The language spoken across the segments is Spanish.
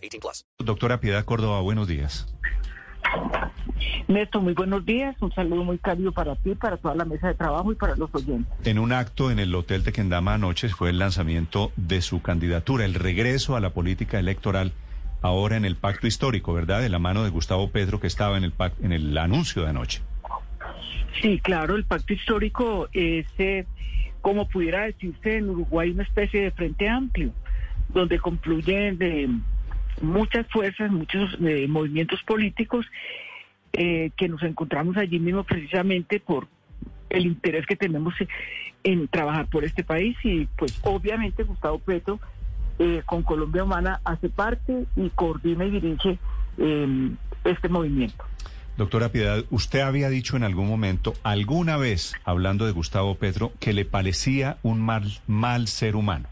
18 plus. Doctora Piedad Córdoba, buenos días. Néstor, muy buenos días. Un saludo muy cálido para ti, para toda la mesa de trabajo y para los oyentes. En un acto en el Hotel Tequendama anoche fue el lanzamiento de su candidatura, el regreso a la política electoral ahora en el pacto histórico, ¿verdad? De la mano de Gustavo Petro que estaba en el, pac- en el anuncio de anoche. Sí, claro, el pacto histórico es, eh, como pudiera decirse en Uruguay, una especie de frente amplio, donde confluyen de muchas fuerzas, muchos eh, movimientos políticos eh, que nos encontramos allí mismo precisamente por el interés que tenemos en trabajar por este país y pues obviamente Gustavo Petro eh, con Colombia Humana hace parte y coordina y dirige eh, este movimiento. Doctora Piedad, usted había dicho en algún momento, alguna vez, hablando de Gustavo Petro, que le parecía un mal, mal ser humano.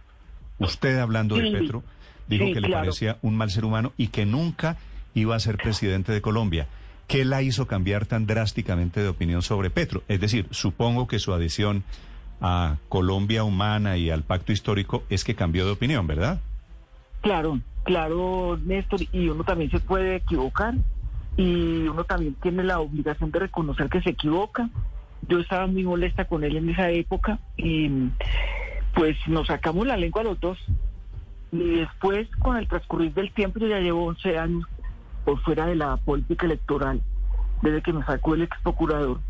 Usted hablando de. Petro, dijo Sí, que le claro. parecía un mal ser humano y que nunca iba a ser presidente de Colombia. ¿Qué la hizo cambiar tan drásticamente de opinión sobre Petro? Es decir, supongo que su adhesión a Colombia Humana y al pacto histórico es que cambió de opinión, ¿verdad? Claro, claro, Néstor, y uno también se puede equivocar y uno también tiene la obligación de reconocer que se equivoca. Yo estaba muy molesta con él en esa época y pues nos sacamos la lengua los dos. Y después, con el transcurrir del tiempo, yo ya llevo 11 años por fuera de la política electoral, desde que me sacó el ex procurador.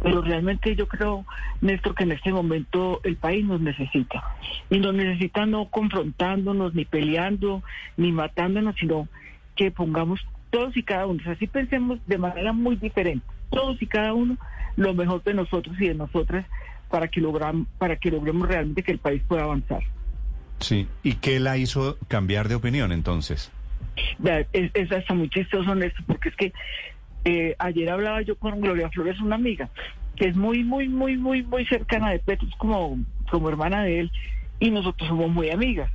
Pero realmente yo creo, Néstor, que en este momento el país nos necesita. Y nos necesita no confrontándonos, ni peleando, ni matándonos, sino que pongamos todos y cada uno, o así pensemos de manera muy diferente, todos y cada uno lo mejor de nosotros y de nosotras para que, logran, para que logremos realmente que el país pueda avanzar. Sí. ¿Y qué la hizo cambiar de opinión entonces? Es, es hasta muy chistoso, Néstor, porque es que eh, ayer hablaba yo con Gloria Flores, una amiga, que es muy, muy, muy, muy, muy cercana de Petro, es como, como hermana de él, y nosotros somos muy amigas.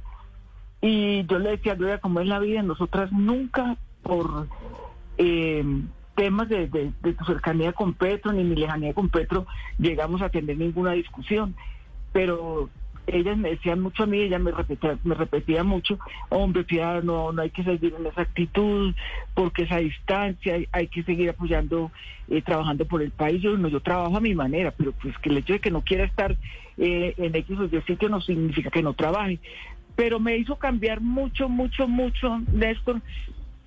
Y yo le decía, Gloria, como es la vida, nosotras nunca por eh, temas de, de- de tu cercanía con Petro, ni mi lejanía con Petro, llegamos a tener ninguna discusión. Pero ellas me decían mucho a mí, ella me repetía, me repetía mucho, hombre, Piedad, no, no hay que seguir en esa actitud, porque esa distancia, hay, que seguir apoyando, eh, trabajando por el país. Yo, no, yo trabajo a mi manera, pero pues que el hecho de que no quiera estar eh, en X o Y sitio no significa que no trabaje. Pero me hizo cambiar mucho, mucho, mucho, Néstor,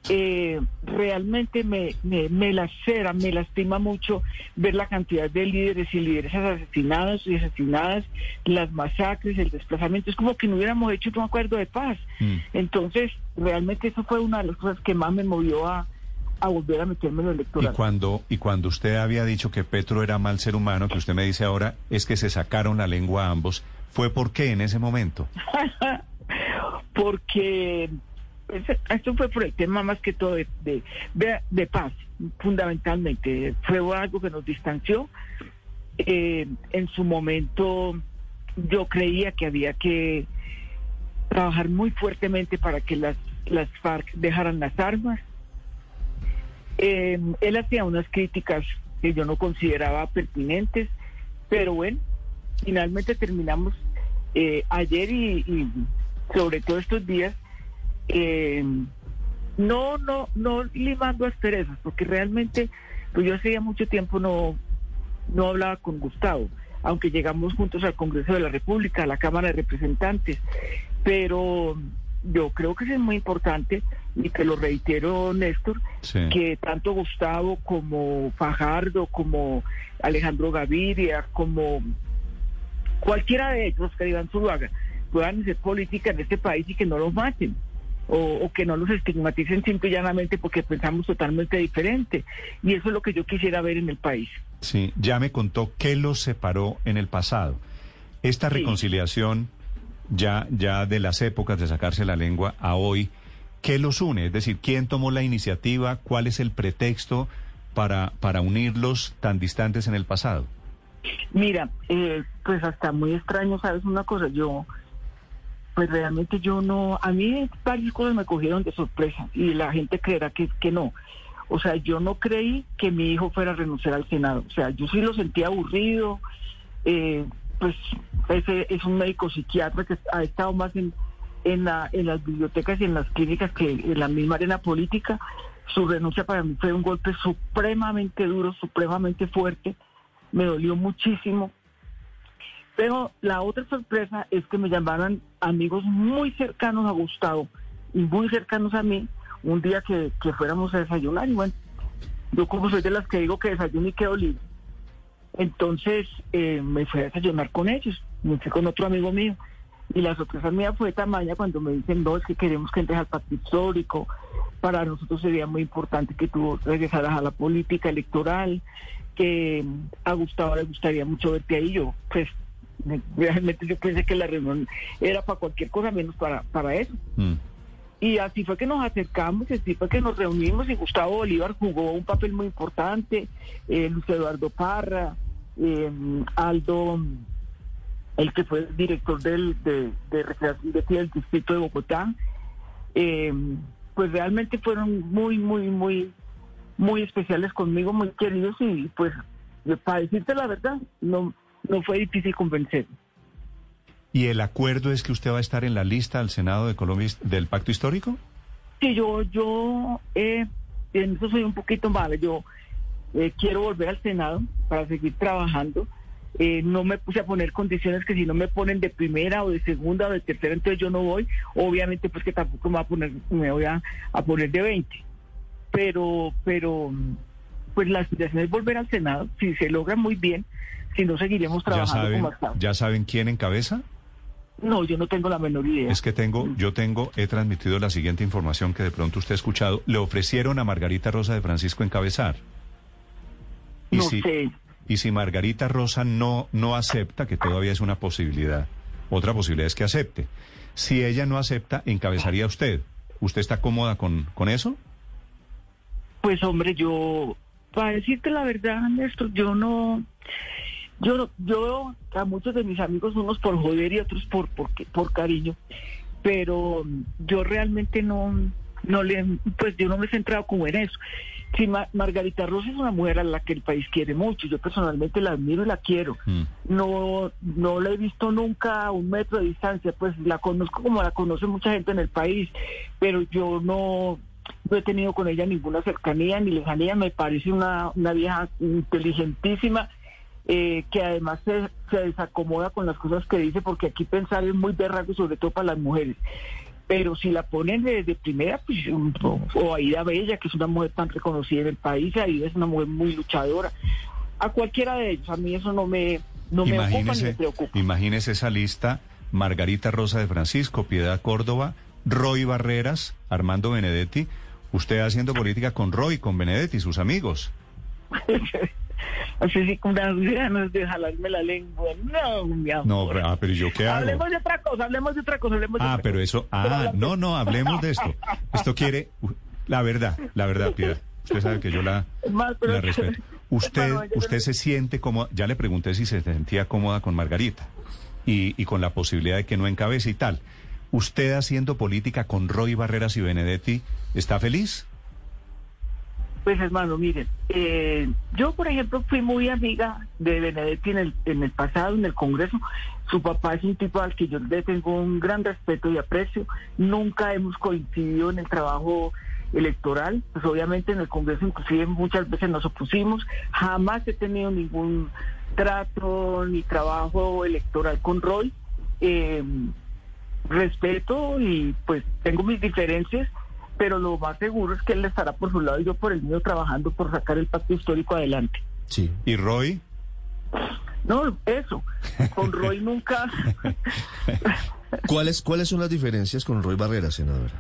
eh, realmente me, me, me lacera, me lastima mucho ver la cantidad de líderes y líderes asesinados y asesinadas, las masacres, el desplazamiento. Es como que no hubiéramos hecho un acuerdo de paz. Mm. Entonces, realmente eso fue una de las cosas que más me movió a, a volver a meterme en lo Y electoral. cuando, y cuando usted había dicho que Petro era mal ser humano, que usted me dice ahora, es que se sacaron la lengua ambos, ¿fue por qué en ese momento? porque esto fue por el tema más que todo de, de, paz, fundamentalmente. Fue algo que nos distanció. Eh, en su momento yo creía que había que trabajar muy fuertemente para que las, las FARC dejaran las armas. Eh, él hacía unas críticas que yo no consideraba pertinentes, pero bueno, finalmente terminamos eh, ayer y sobre todo estos días, eh, no, no, no limando asperezas, porque realmente, pues yo hacía mucho tiempo no, no hablaba con Gustavo, aunque llegamos juntos al Congreso de la República, a la Cámara de Representantes, pero yo creo que es muy importante y te lo reitero, Néstor, Sí. que tanto Gustavo como Fajardo, como Alejandro Gaviria, como cualquiera de ellos que Iván Zuluaga puedan hacer política en este país y que no los maten. O, o que no los estigmaticen simple y llanamente porque pensamos totalmente diferente. Y eso es lo que yo quisiera ver en el país. Sí, ya me contó qué los separó en el pasado. Esta Sí. reconciliación ya, ya de las épocas de sacarse la lengua a hoy, ¿Qué los une? Es decir, ¿quién tomó la iniciativa? ¿Cuál es el pretexto para, para unirlos tan distantes en el pasado? Mira, eh, pues hasta muy extraño, ¿sabes una cosa? Yo, pues realmente yo no, a mí varias cosas me cogieron de sorpresa y la gente creerá que, que no. O sea, yo no creí que mi hijo fuera a renunciar al Senado. O sea, yo sí lo sentía aburrido. Eh, pues ese es un médico psiquiatra que ha estado más en, en, la, en las bibliotecas y en las clínicas que en la misma arena política. Su renuncia para mí fue un golpe supremamente duro, supremamente fuerte. Me dolió muchísimo. Pero la otra sorpresa es que me llamaran amigos muy cercanos a Gustavo y muy cercanos a mí un día que, que fuéramos a desayunar. Y bueno, yo como soy de las que digo que desayuno y quedo libre. Entonces eh, me fui a desayunar con ellos, me fui con otro amigo mío. Y la sorpresa mía fue tamaña cuando me dicen, no, es que queremos que entres al pacto histórico. Para nosotros sería muy importante que tú regresaras a la política electoral, que a Gustavo le gustaría mucho verte ahí. Yo, pues, realmente yo pensé que la reunión era para cualquier cosa menos para, para eso. Mm. Y así fue que nos acercamos, así fue que nos reunimos y Gustavo Bolívar jugó un papel muy importante, eh, Luis Eduardo Parra, eh, Aldo, el que fue el director del, de, de recreación de del distrito de Bogotá, eh, pues realmente fueron muy, muy, muy, muy especiales conmigo, muy queridos y pues para decirte la verdad, no, no fue difícil convencer. ¿Y el acuerdo es que usted va a estar en la lista al Senado de Colombia del Pacto Histórico? Sí, yo, yo, eh, en eso soy un poquito mala. Yo eh, quiero volver al Senado para seguir trabajando. Eh, no me puse a poner condiciones que si no me ponen de primera o de segunda o de tercera, entonces yo no voy. Obviamente, pues que tampoco me, va a poner, me voy a, a poner de 20. Pero, pero, pues la aspiración es volver al Senado. Si se logra muy bien, si no seguiremos ¿Ya trabajando saben, como hasta ahora. ¿Ya saben quién encabeza? No, yo no tengo la menor idea. Es que tengo, yo tengo, he transmitido la siguiente información que de pronto usted ha escuchado. Le ofrecieron a Margarita Rosa de Francisco encabezar. Y no si, sé. y si Margarita Rosa no, no acepta, que todavía es una posibilidad, otra posibilidad es que acepte. Si ella no acepta, encabezaría usted. ¿Usted está cómoda con, con eso? Pues hombre, yo, para decirte la verdad, Néstor, yo no, yo, yo a muchos de mis amigos, unos por joder y otros por, por, por cariño, pero yo realmente no, no le, pues yo no me he centrado como en eso. Sí, Ma- Margarita Rosa es una mujer a la que el país quiere mucho. Yo personalmente la admiro y la quiero. Mm. No, no la he visto nunca a un metro de distancia. Pues la conozco como la conoce mucha gente en el país, pero yo no, no he tenido con ella ninguna cercanía ni lejanía. Me parece una, una vieja inteligentísima. Eh, que además se, se desacomoda con las cosas que dice, porque aquí pensar es muy berraco, sobre todo para las mujeres pero si la ponen de, de primera, pues, o, Aida Bella, que es una mujer tan reconocida en el país, Aida es una mujer muy luchadora. A cualquiera de ellos, a mí eso no me, no me ocupa ni me imagínese, preocupa. imagínese esa lista, Margarita Rosa de Francisco, Piedad Córdoba, Roy Barreras, Armando Benedetti, usted haciendo política con Roy, con Benedetti, sus amigos. Así sí, con unas ganas de jalarme la lengua. No, mi amor. No, pero- ah, pero ¿yo qué hago? Hablemos de otra cosa, hablemos de otra cosa, hablemos de Ah, otra pero eso, ah, no, no, hablemos de esto. Esto quiere, la verdad, la verdad, Piedad. Usted sabe que yo la, Más, pero- la respeto. Usted, yo- usted se siente cómoda, ya le pregunté si se sentía cómoda con Margarita y, y con la posibilidad de que no encabece y tal. ¿Usted haciendo política con Roy Barreras y Benedetti está feliz? Pues hermano, miren, eh, yo por ejemplo fui muy amiga de Benedetti en el, en el pasado, en el Congreso. Su papá es un tipo al que yo le tengo un gran respeto y aprecio. Nunca hemos coincidido en el trabajo electoral, pues obviamente en el Congreso inclusive muchas veces nos opusimos. Jamás he tenido ningún trato ni trabajo electoral con Roy. Eh, respeto y pues tengo mis diferencias, pero lo más seguro es que él estará por su lado y yo por el mío trabajando por sacar el pacto histórico adelante. Sí. ¿Y Roy? No, eso. Con Roy nunca. ¿Cuáles, ¿Cuáles son las diferencias con Roy Barrera, senadora?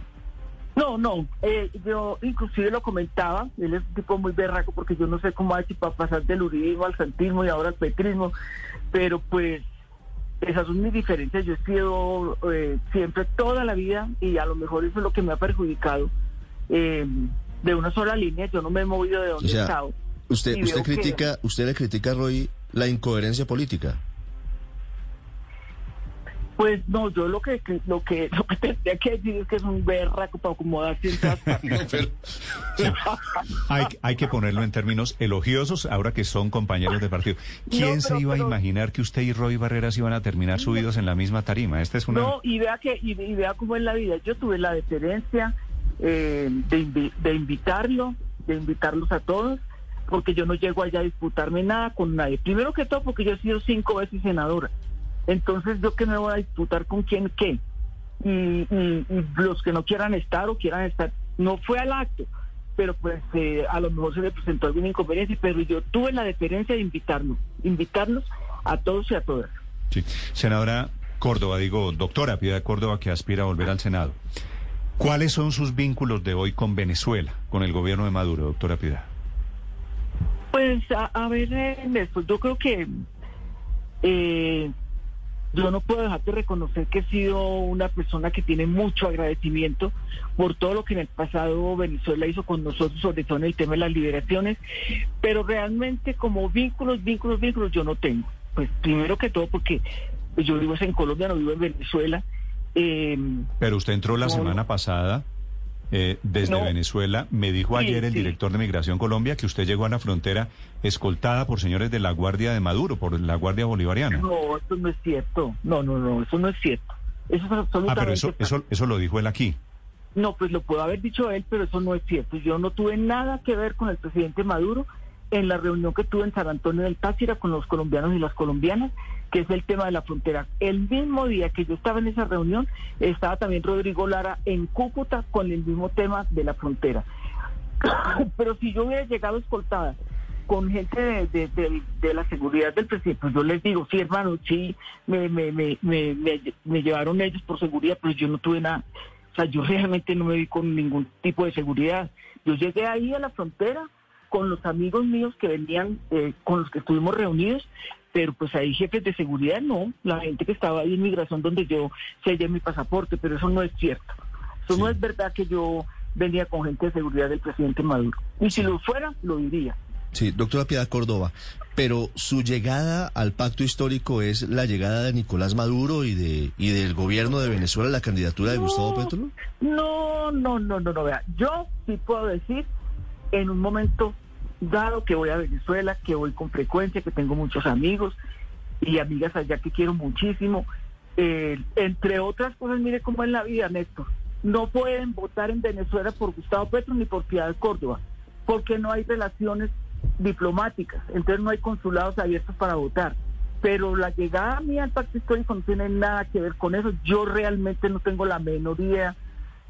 No, no. eh, yo inclusive lo comentaba. Él es un tipo muy berraco porque yo no sé cómo ha hecho para pasar del uribismo al santismo y ahora al petrismo. Pero pues esas son mis diferencias. Yo he sido eh, siempre toda la vida y a lo mejor eso es lo que me ha perjudicado eh, de una sola línea. Yo no me he movido de donde O sea, he estado. Usted, usted veo que- critica, usted le critica Roy la incoherencia política. Pues no, yo lo que lo que lo que tendría que decir es que es un berraco para acomodarse en todas partes. Hay, hay que ponerlo en términos elogiosos ahora que son compañeros de partido. ¿Quién No, se pero- iba a imaginar que usted y Roy Barreras iban a terminar subidos en la misma tarima? Esta es una... No, y vea que y, y vea cómo es la vida. Yo tuve la deferencia eh, de, invi- de invitarlo, de invitarlos a todos, porque yo no llego allá a disputarme nada con nadie. Primero que todo, porque yo he sido cinco veces senadora. Entonces, ¿yo qué me voy a disputar con quién qué? Y, y- y los que no quieran estar o quieran estar, no fue al acto, pero pues eh, a lo mejor se le presentó alguna inconveniencia, pero yo tuve la deferencia de invitarlos, invitarlos a todos y a todas. Sí. Senadora Córdoba, digo, doctora Piedad Córdoba, que aspira a volver al Senado. ¿Cuáles son sus vínculos de hoy con Venezuela, con el gobierno de Maduro, doctora Piedad? Pues a, a ver, eh, yo creo que eh, yo no puedo dejar de reconocer que he sido una persona que tiene mucho agradecimiento por todo lo que en el pasado Venezuela hizo con nosotros, sobre todo en el tema de las liberaciones, pero realmente como vínculos, vínculos, vínculos yo no tengo. Pues primero que todo porque yo vivo en Colombia, no vivo en Venezuela. Eh, Pero usted entró la No, semana pasada eh, desde No. Venezuela. Me dijo Sí, ayer el sí. director de Migración Colombia que usted llegó a la frontera escoltada por señores de la Guardia de Maduro, por la Guardia Bolivariana. no, eso no es cierto. No, no, no, eso no es cierto. Eso es absolutamente Ah, pero eso, eso, eso lo dijo él aquí. No, pues lo pudo haber dicho él, pero eso no es cierto. Yo no tuve nada que ver con el presidente Maduro en la reunión que tuve en San Antonio del Táchira con los colombianos y las colombianas, que es el tema de la frontera. El mismo día que yo estaba en esa reunión, estaba también Rodrigo Lara en Cúcuta con el mismo tema de la frontera. Pero si yo hubiera llegado escoltada con gente de, la seguridad del presidente, pues yo les digo, sí, hermano, sí, me, me- me llevaron ellos por seguridad, pero yo no tuve nada. O sea, yo realmente no me vi con ningún tipo de seguridad. Yo llegué ahí a la frontera con los amigos míos que venían, eh, con los que estuvimos reunidos, pero pues ahí jefes de seguridad no, la gente que estaba ahí en migración donde yo sellé mi pasaporte, pero eso no es cierto. Eso no es verdad que yo venía con gente de seguridad del presidente Maduro. Y si lo fuera, lo diría. Sí, doctora Piedad Córdoba, pero su llegada al pacto histórico es la llegada de Nicolás Maduro y de y del gobierno de Venezuela a la candidatura de Gustavo Petro. No, no, no, no, no, vea. Yo sí puedo decir en un momento dado que voy a Venezuela, que voy con frecuencia, que tengo muchos amigos y amigas allá que quiero muchísimo. Eh, entre otras cosas, mire cómo es la vida, Néstor. No pueden votar en Venezuela por Gustavo Petro ni por Piedad Córdoba, porque no hay relaciones diplomáticas, entonces no hay consulados abiertos para votar. Pero la llegada mía al pacto histórico no tiene nada que ver con eso. Yo realmente no tengo la menor idea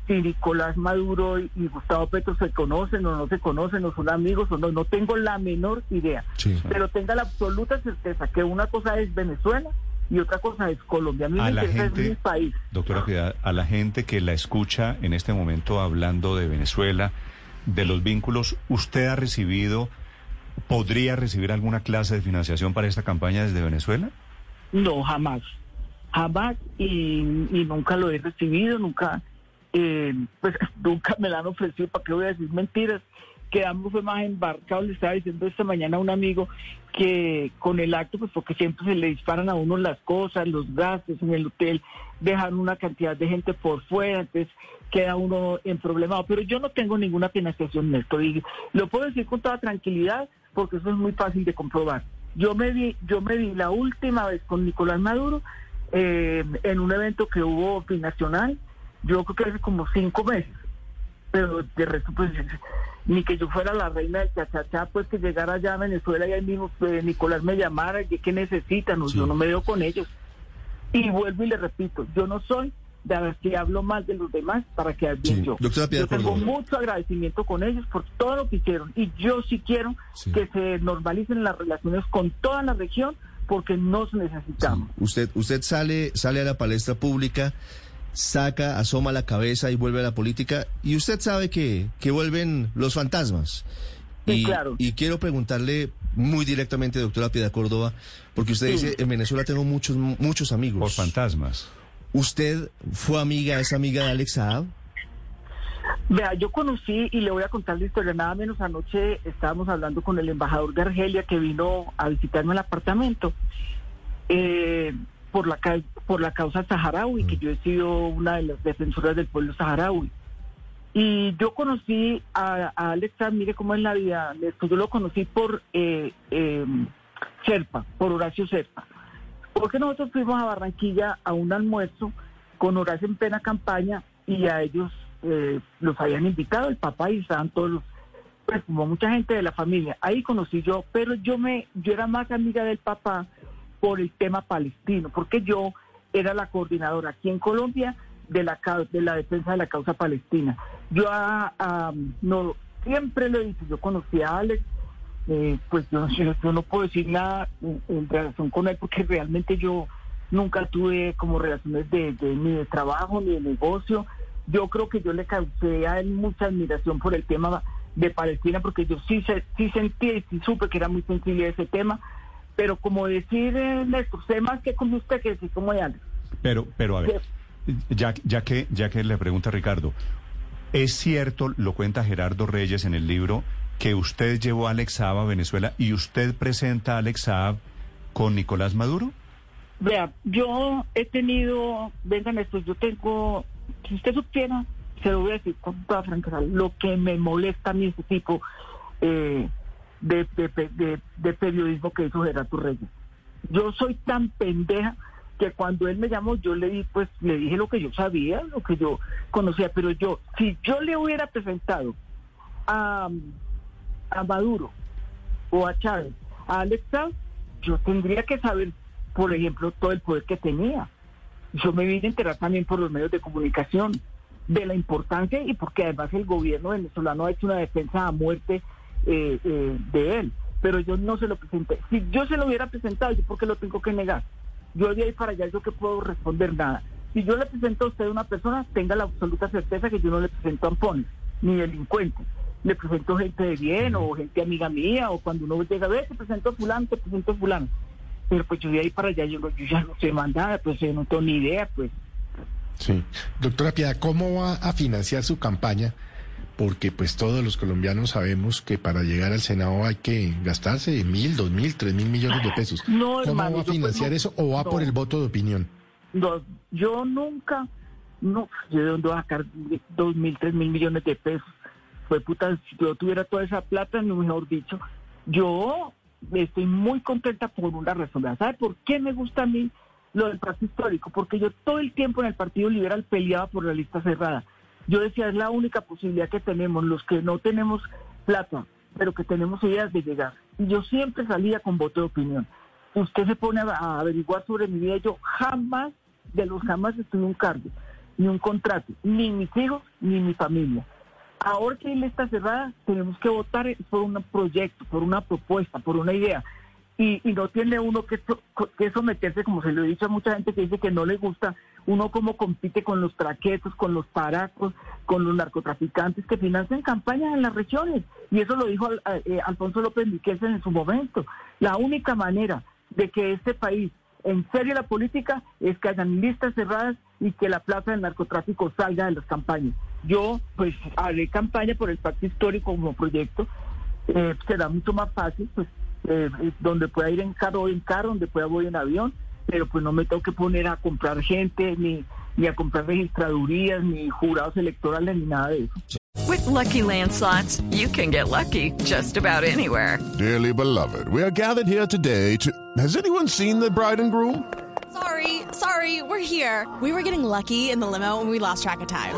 si Nicolás Maduro y, y Gustavo Petro se conocen o no se conocen o son amigos o no. No tengo la menor idea. Sí. Pero tenga la absoluta certeza que una cosa es Venezuela y otra cosa es Colombia. A mí A la interesa es gente- mi país. Doctora Piedad, a la gente que la escucha en este momento hablando de Venezuela, de los vínculos, ¿usted ha recibido, podría recibir alguna clase de financiación para esta campaña desde Venezuela? No, jamás. Jamás y, y nunca lo he recibido, nunca, eh, pues nunca me la han ofrecido, ¿para qué voy a decir mentiras? Quedamos fue más embarcados, le estaba diciendo esta mañana a un amigo que con el acto, pues porque siempre se le disparan a uno las cosas, los gastos en el hotel, dejan una cantidad de gente por fuera, entonces queda uno en problemado. Pero yo no tengo ninguna financiación, Néstor, y lo puedo decir con toda tranquilidad porque eso es muy fácil de comprobar. Yo me vi, yo me vi la última vez con Nicolás Maduro eh, en un evento que hubo binacional, yo creo que hace como cinco meses, pero de resto pues ni que yo fuera la reina del chachachá, pues que llegara allá a Venezuela y ahí mismo pues, Nicolás me llamara, y que necesitan, Sí. yo no me veo con ellos. Y vuelvo y le repito, yo no soy de a ver si hablo mal de los demás para quedar bien Sí. yo. Doctora Piedad yo tengo Córdoba. mucho agradecimiento con ellos por todo lo que hicieron y yo sí quiero Sí. que se normalicen las relaciones con toda la región porque nos necesitamos. Usted usted sale sale a la palestra pública, saca, asoma la cabeza y vuelve a la política y usted sabe que que vuelven los fantasmas. Sí, y, claro. y quiero preguntarle muy directamente, doctora Piedad Córdoba, porque usted dice, en Venezuela tengo muchos, muchos amigos. Por fantasmas. ¿Usted fue amiga, es amiga de Alex Saab? Vea, yo conocí y le voy a contar la historia. Nada menos anoche estábamos hablando con el embajador de Argelia que vino a visitarme el apartamento eh, por la ca- por la causa saharaui, que yo he sido una de las defensoras del pueblo saharaui. Y yo conocí a, a Alex mire cómo es la vida. Yo lo conocí por eh, eh, Serpa, por Horacio Serpa. Porque nosotros fuimos a Barranquilla a un almuerzo con Horacio en plena campaña y a ellos eh, los habían invitado, el papá y estaban todos los, pues como mucha gente de la familia. Ahí conocí yo, pero yo me, yo era más amiga del papá por el tema palestino, porque yo era la coordinadora aquí en Colombia de la de la defensa de la causa palestina. Yo a- a- no siempre lo he dicho, yo conocí a Alex, eh, pues yo, no puedo decir nada en, relación con él porque realmente yo nunca tuve como relaciones de, ni de trabajo ni de negocio. Yo creo que yo le causé a él mucha admiración por el tema de Palestina porque yo sí, sí sentí y sí supe que era muy sensible ese tema. Pero como decir, eh, Néstor, sé más que como usted que decir como de Alex. Pero, pero a ver, ya, ya, que, ya que le pregunta Ricardo, ¿es cierto, lo cuenta Gerardo Reyes en el libro, que usted llevó a Alex Saab a Venezuela y usted presenta a Alex Saab con Nicolás Maduro? Vea, yo he tenido, vengan esto, yo tengo, si usted supiera, se lo voy a decir con toda franqueza, lo que me molesta a mí ese tipo eh, de, de, de- periodismo que hizo Gerardo Reyes. Yo soy tan pendeja que cuando él me llamó yo le di, pues le dije lo que yo sabía, lo que yo conocía, pero yo, si yo le hubiera presentado a, a Maduro o a Chávez, a Alex Saab, yo tendría que saber, por ejemplo, todo el poder que tenía. Yo me vine a enterar también por los medios de comunicación de la importancia y porque además el gobierno venezolano ha hecho una defensa a muerte eh, eh, de él. Pero yo no se lo presenté. Si yo se lo hubiera presentado, ¿yo por qué lo tengo que negar? Yo de ahí para allá, yo que puedo responder nada. Si yo le presento a usted a una persona, tenga la absoluta certeza que yo no le presento ampones ni delincuentes. Le presento gente de bien o gente amiga mía o cuando uno llega a ver, te presento a fulano, te presento a fulano. Pero pues yo de ahí para allá, yo, yo ya no sé más nada, pues yo no tengo ni idea, pues. Sí. Doctora Piedad, ¿cómo va a financiar su campaña? Porque pues todos los colombianos sabemos que para llegar al Senado hay que gastarse mil, dos mil, tres mil millones de pesos. No, ¿Cómo hermano, va a pues, financiar no- eso o va no. por el voto de opinión? No, yo nunca, no, yo de dónde voy a sacar dos mil, tres mil millones de pesos. Fue puta, si yo tuviera toda esa plata, no mejor dicho, yo estoy muy contenta por una razón. ¿Sabe por qué me gusta a mí lo del pacto histórico? Porque yo todo el tiempo en el Partido Liberal peleaba por la lista cerrada. Yo decía, es la única posibilidad que tenemos, los que no tenemos plata, pero que tenemos ideas de llegar. Y yo siempre salía con voto de opinión. Usted se pone a, averiguar sobre mi vida, yo jamás, de los jamás estuve un cargo, ni un contrato, ni mis hijos, ni mi familia. Ahora que hay lista cerrada, tenemos que votar por un proyecto, por una propuesta, por una idea. Y, y no tiene uno que, que someterse, como se lo he dicho a mucha gente que dice que no le gusta, uno como compite con los traquetos, con los paracos, con los narcotraficantes que financian campañas en las regiones. Y eso lo dijo eh, Alfonso López Miquel en su momento. La única manera de que este país en serio la política es que hayan listas cerradas y que la plaza del narcotráfico salga de las campañas. Yo, pues, haré campaña por el pacto histórico como proyecto. Eh, será mucho más fácil, pues, eh, donde pueda ir en carro, voy en carro, donde pueda voy en avión, pero pues no me tengo que poner a comprar gente, ni, ni a comprar registradurías, ni jurados electorales, ni nada de eso. With Lucky Land slots, you can get lucky just about anywhere. Dearly beloved, we are gathered here today to. Has anyone seen the bride and groom? Sorry, sorry, we're here. We were getting lucky in the limo and we lost track of time.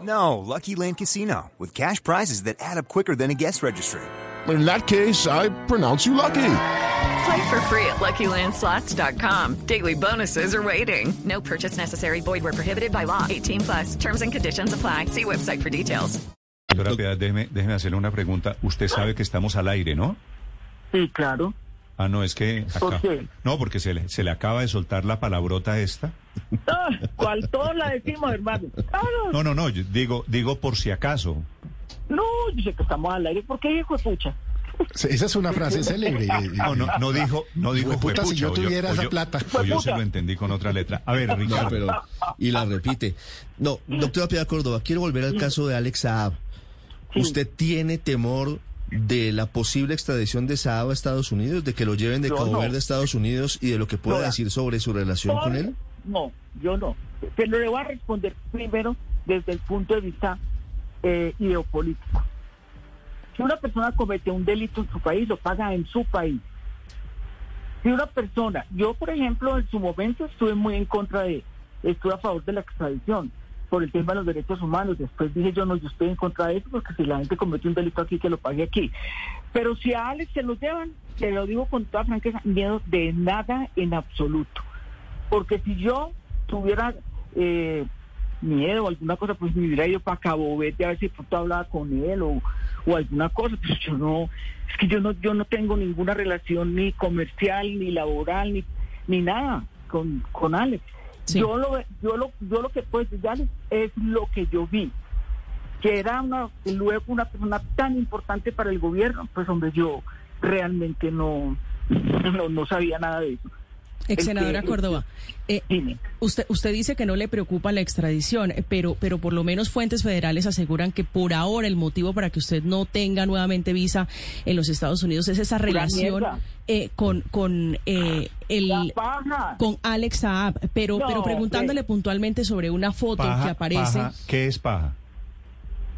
No, Lucky Land Casino, with cash prizes that add up quicker than a guest registry. In that case, I pronounce you lucky. Play for free at LuckyLandSlots.com. Daily bonuses are waiting. No purchase necessary. Void where prohibited by law. 18 plus. Terms and conditions apply. See website for details. Doctora Piedad, déjeme, déjeme hacerle una pregunta. Usted sabe que estamos al aire, ¿no? Sí, claro. Ah, no, es que ¿Por acá. qué? No, porque se le, se le acaba de soltar la palabrota esta. Ah, ¿Cuál todos la decimos, hermano? Claro. No, no, no, yo digo, digo por si acaso. No, yo sé que estamos al aire. ¿Por qué, hijo de pucha? Esa es una frase célebre. No, no, no dijo, no dijo Hueputa, si yo o tuviera o esa plata. O yo se lo entendí con otra letra. A ver, No, Ricardo. pero, y la repite. No, doctora Piedad Córdoba, quiero volver al caso de Alex Saab. Sí. ¿Usted tiene temor de la posible extradición de Saab a Estados Unidos, de que lo lleven de Yo Cabo no. Verde a Estados Unidos y de lo que pueda No. decir sobre su relación con él? No, yo no. Pero le voy a responder primero desde el punto de vista eh, ideopolítico. Si una persona comete un delito en su país, lo paga en su país. Si una persona, yo por ejemplo en su momento estuve muy en contra de, estuve a favor de la extradición por el tema de los derechos humanos. Después dije yo no, yo estoy en contra de eso porque si la gente comete un delito aquí, que lo pague aquí. Pero si a Alex se lo llevan, se lo digo con toda franqueza, miedo de nada en absoluto. Porque si yo tuviera eh, miedo o alguna cosa, pues me hubiera ido para Cabo Verde a ver si pronto hablaba con él o, o alguna cosa. Pues yo no, es que yo no, yo no tengo ninguna relación ni comercial, ni laboral, ni, ni nada con, con Alex. Sí. Yo lo, yo lo, yo lo que puedo decir de Alex es lo que yo vi que era una, luego una persona tan importante para el gobierno, pues hombre, yo realmente no, no, no sabía nada de eso. Ex senadora que- Córdoba, eh, usted, usted dice que no le preocupa la extradición, eh, pero, pero por lo menos fuentes federales aseguran que por ahora el motivo para que usted no tenga nuevamente visa en los Estados Unidos es esa relación eh, con, con eh, el con Alex Saab, pero, No, pero preguntándole puntualmente sobre una foto Paja, que aparece. paja, ¿Qué es paja?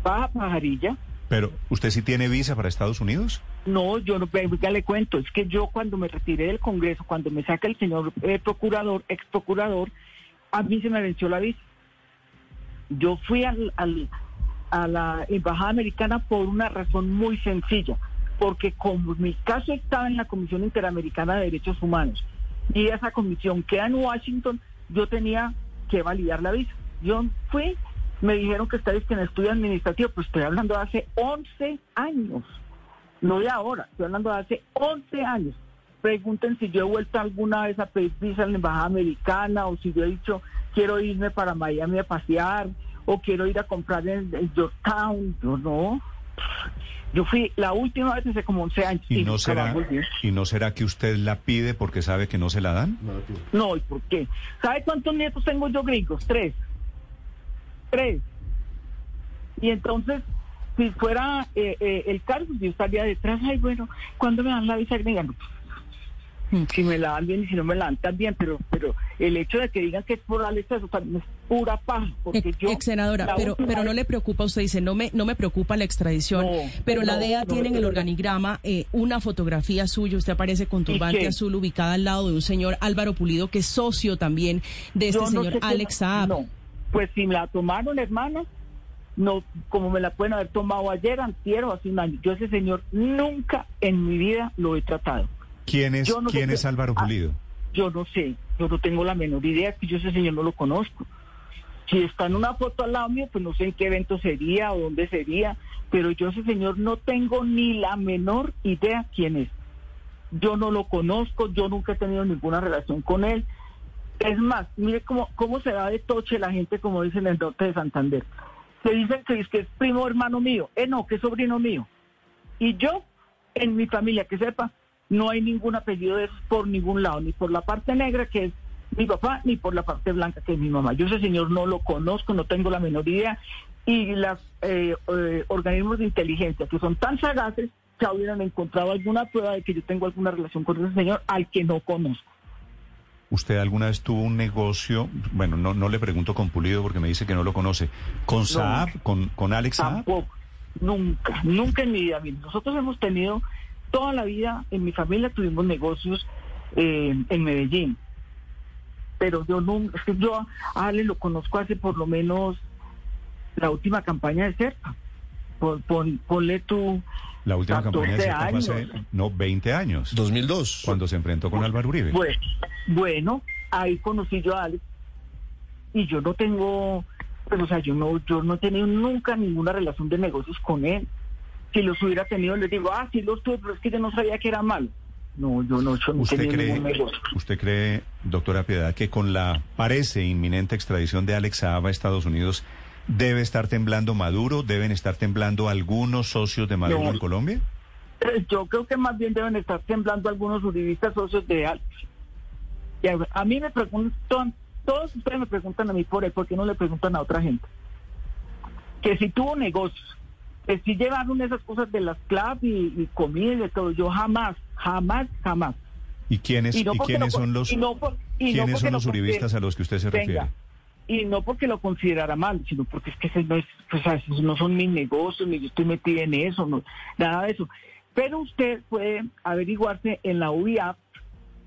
Paja pajarilla. Pero, ¿usted sí tiene visa para Estados Unidos? No, yo no, ya le cuento, es que yo cuando me retiré del Congreso, cuando me saca el señor eh, procurador, ex procurador, a mí se me venció la visa. Yo fui al, a la embajada americana por una razón muy sencilla, porque como mi caso estaba en la Comisión Interamericana de Derechos Humanos y esa comisión queda en Washington, yo tenía que validar la visa. Yo fui, me dijeron que estáis en estudio administrativo, pues estoy hablando de hace 11 años no de ahora, estoy hablando de hace 11 años. Pregunten si yo he vuelto alguna vez a pedir visa en la embajada americana o si yo he dicho quiero irme para Miami a pasear o quiero ir a comprar en, en Yorktown. Yo no. Yo fui la última vez hace como 11 años. ¿Y no nunca será. ¿Y no será que usted la pide porque sabe que no se la dan? No, ¿y por qué? ¿Sabe cuántos nietos tengo yo gringos? Tres. Tres. Y entonces, si fuera eh, eh, el caso, yo estaría detrás. Ay, bueno, ¿cuándo me dan la visa gringa? No, Hmm. Si me la dan bien y si no me la dan también, pero pero el hecho de que digan que es por Alex, eso también es pura paja. Porque Ex, yo, ex senadora, la pero, pero no le preocupa, usted dice, no me, no me preocupa la extradición, No, pero la DEA no tiene me en el organigrama eh, una fotografía suya, usted aparece con turbante azul ubicada al lado de un señor Álvaro Pulido, que es socio también de este señor Alex Saab. No, pues si me la tomaron, hermana, no, como me la pueden haber tomado ayer, antier o hace un año. Yo ese señor nunca en mi vida lo he tratado. ¿Quién es, no ¿quién es Álvaro Ah, Pulido? Yo no sé, yo no tengo la menor idea, que yo ese señor no lo conozco. Si está en una foto al lado mío, pues no sé en qué evento sería o dónde sería, pero yo ese señor no tengo ni la menor idea quién es. Yo no lo conozco, yo nunca he tenido ninguna relación con él. Es más, mire cómo, cómo se da de toche la gente, como dicen en el norte de Santander. Se dicen que es, que es primo hermano mío. Eh, no, que es sobrino mío. Y yo, en mi familia, que sepa, no hay ningún apellido de por ningún lado, ni por la parte negra, que es mi papá, ni por la parte blanca, que es mi mamá. Yo ese señor no lo conozco, no tengo la menor idea. Y los organismos de inteligencia, que son tan sagaces, ya hubieran encontrado alguna prueba de que yo tengo alguna relación con ese señor al que no conozco. ¿Usted alguna vez tuvo un negocio? Bueno, no, no le pregunto con Pulido porque me dice que no lo conoce. ¿Con Saab? ¿Con, con Alex Saab? Tampoco, nunca, nunca en mi vida. Nosotros hemos tenido, toda la vida, en mi familia tuvimos negocios eh, en Medellín. Pero yo no, es que yo a Ale lo conozco hace por lo menos la última campaña de CERPA. Pon, pon- ponle tú La última campaña de 14 Cerca fue hace, años. no, 20 años. 2002. Cuando se enfrentó con Álvaro Uribe. Bueno, bueno, ahí conocí yo a Alex y yo no tengo, pues o sea, yo no, yo no he tenido nunca ninguna relación de negocios con él. Si los hubiera tenido, les digo, ah, sí los tuve, pero es que yo no sabía que era malo. No, yo no, yo no ¿Usted tenía cree, ningún negocio. ¿Usted cree, doctora Piedad, que con la parece inminente extradición de Alex Saab a Estados Unidos debe estar temblando Maduro? ¿Deben estar temblando algunos socios de Maduro No. en Colombia? Entonces, yo creo que más bien deben estar temblando algunos uribistas socios de Altos. Y a, a mí me preguntan, todos ustedes me preguntan a mí por él, ¿por qué no le preguntan a otra gente? Que si tuvo negocios, que si llevaron esas cosas de las clubs y, y comida y de todo. Yo jamás, jamás, jamás. ¿Y quiénes, Y no y porque quiénes son los, y por- quiénes son uribistas a los que usted se Venga. refiere? Y no porque lo considerara mal, sino porque es que ese no, es, pues, esos no son mis negocios, ni yo estoy metida en eso, no, nada de eso. Pero usted puede averiguarse en la UIAP,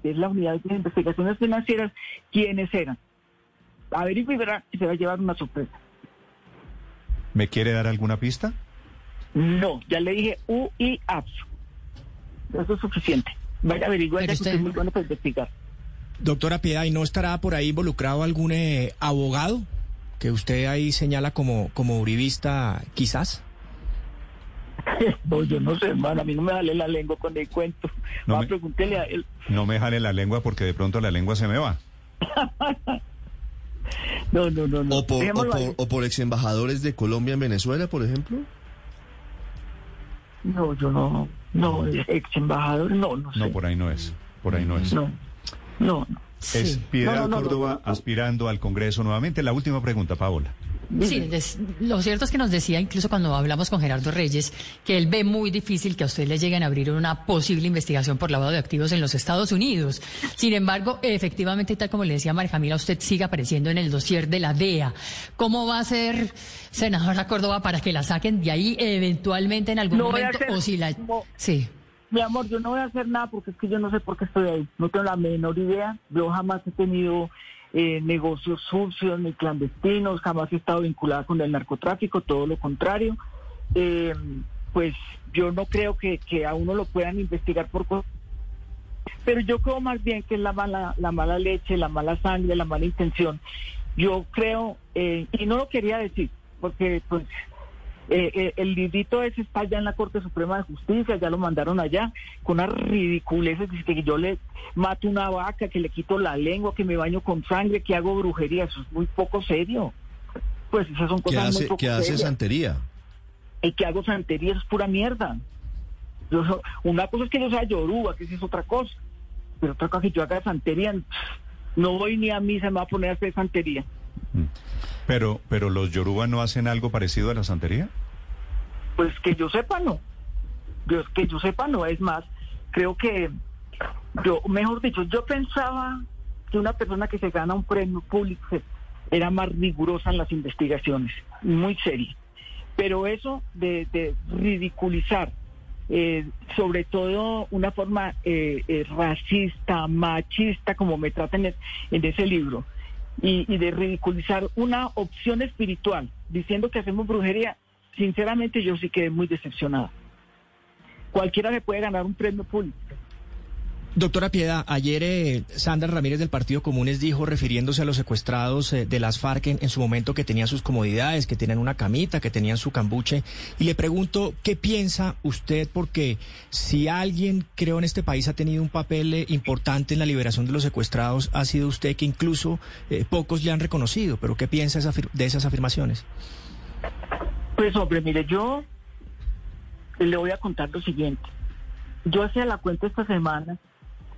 que es la Unidad de Investigaciones Financieras, quiénes eran. Averigüe y verá que se va a llevar una sorpresa. ¿Me quiere dar alguna pista? No, ya le dije UIAP. Eso es suficiente. Vaya a averiguar, ya que usted usted- es muy bueno para investigar. Doctora Piedad, ¿y no estará por ahí involucrado algún eh, abogado que usted ahí señala como, como uribista quizás? No, yo no sé, hermano, a mí no me vale la lengua con el cuento. No Va, me- pregúntele a él. No me jale la lengua porque de pronto la lengua se me va. No, no, no, no. O por, o, Dejémoslo ahí. por, o por ex embajadores de Colombia en Venezuela, por ejemplo. No, yo no, no, ex embajador, no, no sé. No, por ahí no es. Por ahí no es. No, no, no. Es Piedad No, no, no, Córdoba no, no. aspirando al Congreso nuevamente. La última pregunta, Paola. Sí, lo cierto es que nos decía, incluso cuando hablamos con Gerardo Reyes, que él ve muy difícil que a usted le lleguen a abrir una posible investigación por lavado de activos en los Estados Unidos. Sin embargo, efectivamente, tal como le decía María Camila, usted sigue apareciendo en el dossier de la DEA. ¿Cómo va a ser senadora Córdoba para que la saquen de ahí eventualmente en algún momento? hacer- o si la... no. Sí. Mi amor, yo no voy a hacer nada porque es que yo no sé por qué estoy ahí. No tengo la menor idea. Yo jamás he tenido eh, negocios sucios ni clandestinos, jamás he estado vinculada con el narcotráfico, todo lo contrario. Eh, pues yo no creo que, a uno lo puedan investigar por cosas. Pero yo creo más bien que es la mala, la mala leche, la mala sangre, la mala intención. Yo creo, eh, y no lo quería decir, porque pues eh, eh, el librito ese está ya en la Corte Suprema de Justicia, ya lo mandaron allá, con unas ridiculeces, dice que yo le mato una vaca, que le quito la lengua, que me baño con sangre, que hago brujería, eso es muy poco serio. Pues esas son cosas muy hace, poco que hace serias. santería. Y que hago santería, eso es pura mierda. Yo una cosa es que yo sea yoruba, que esa es otra cosa, pero otra cosa que yo haga santería, no voy ni a misa, me voy a poner a hacer santería. Pero, pero los yoruba no hacen algo parecido a la santería. Pues que yo sepa, no. Yo, que yo sepa, no. Es más, creo que yo, mejor dicho, yo pensaba que una persona que se gana un premio público era más rigurosa en las investigaciones, muy seria. Pero eso de, ridiculizar, eh, sobre todo una forma eh, eh, racista, machista, como me tratan en, en ese libro, y, y de ridiculizar una opción espiritual, diciendo que hacemos brujería, sinceramente yo sí quedé muy decepcionada. Cualquiera se puede ganar un premio público. Doctora Piedad, ayer eh, Sandra Ramírez del Partido Comunes dijo, refiriéndose a los secuestrados eh, de las FARC en, su momento, que tenían sus comodidades, que tenían una camita, que tenían su cambuche. Y le pregunto, ¿qué piensa usted? Porque si alguien, creo, en este país ha tenido un papel eh, importante en la liberación de los secuestrados, ha sido usted, que incluso eh, pocos le han reconocido. Pero ¿qué piensa de esas afirmaciones? Pues hombre, mire, yo le voy a contar lo siguiente. Yo hacía la cuenta esta semana,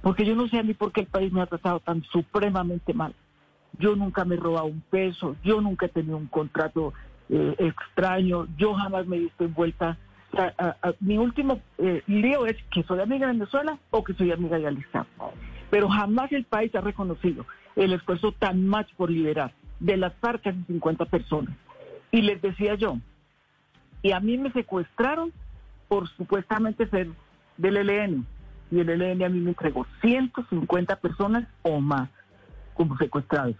porque yo no sé a mí por qué el país me ha tratado tan supremamente mal. Yo nunca me he robado un peso, yo nunca he tenido un contrato eh, extraño, yo jamás me he visto envuelta. A- mi último eh, lío es que soy amiga de Venezuela o que soy amiga de Alistán. Pero jamás el país ha reconocido el esfuerzo tan más por liberar de las FARC casi 50 personas. Y les decía yo, y a mí me secuestraron por supuestamente ser del ELN. Y el ELN a mí me entregó 150 personas o más como secuestrados.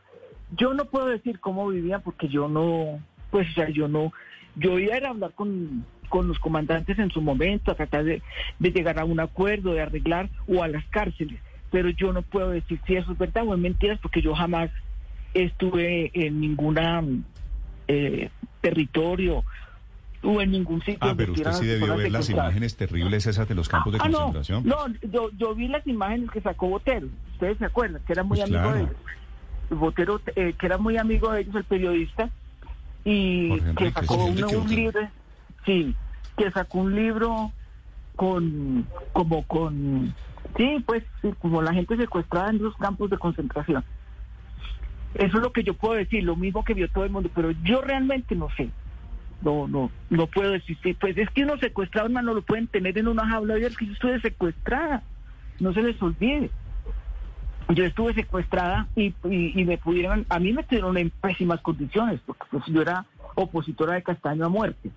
Yo no puedo decir cómo vivían porque yo no, pues sea, yo no, yo iba a hablar con, con los comandantes en su momento, a tratar de, de llegar a un acuerdo, de arreglar o a las cárceles. Pero yo no puedo decir si eso es verdad o es mentiras porque yo jamás estuve en ninguna eh, territorio o en ningún sitio. Ah, pero usted sí debió ver las imágenes terribles esas de los campos de Ah, concentración. no, yo, yo vi las imágenes que sacó Botero, ustedes se acuerdan, que era muy Pues amigo claro. de ellos. Botero, eh, que era muy amigo de ellos, el periodista, y Jorge que Enrique. sacó Jorge un, libro, sí, que sacó un libro con, como con, sí, pues, sí, como la gente secuestrada en los campos de concentración. Eso es lo que yo puedo decir, lo mismo que vio todo el mundo, pero yo realmente no sé. No, no, no puedo sí, pues es que uno secuestrado, hermano, lo pueden tener en una jaula, que yo estuve secuestrada, no se les olvide. Yo estuve secuestrada y, y, y me pudieron, a mí me tuvieron en pésimas condiciones, porque pues yo era opositora de Castaño a muerte,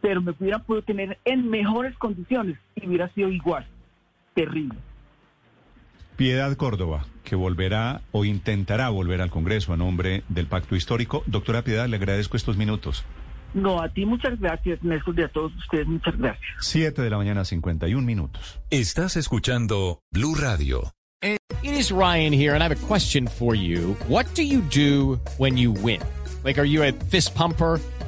pero me hubieran podido tener en mejores condiciones y hubiera sido igual, terrible. Piedad Córdoba, que volverá o intentará volver al Congreso a nombre del Pacto Histórico. Doctora Piedad, le agradezco estos minutos. No, a ti muchas gracias, Néstor, y a todos ustedes muchas gracias. Siete de la mañana, 51 minutos. Estás escuchando Blue Radio. It is Ryan here, and I have a question for you. What do you do when you win? Like, are you a fist pumper?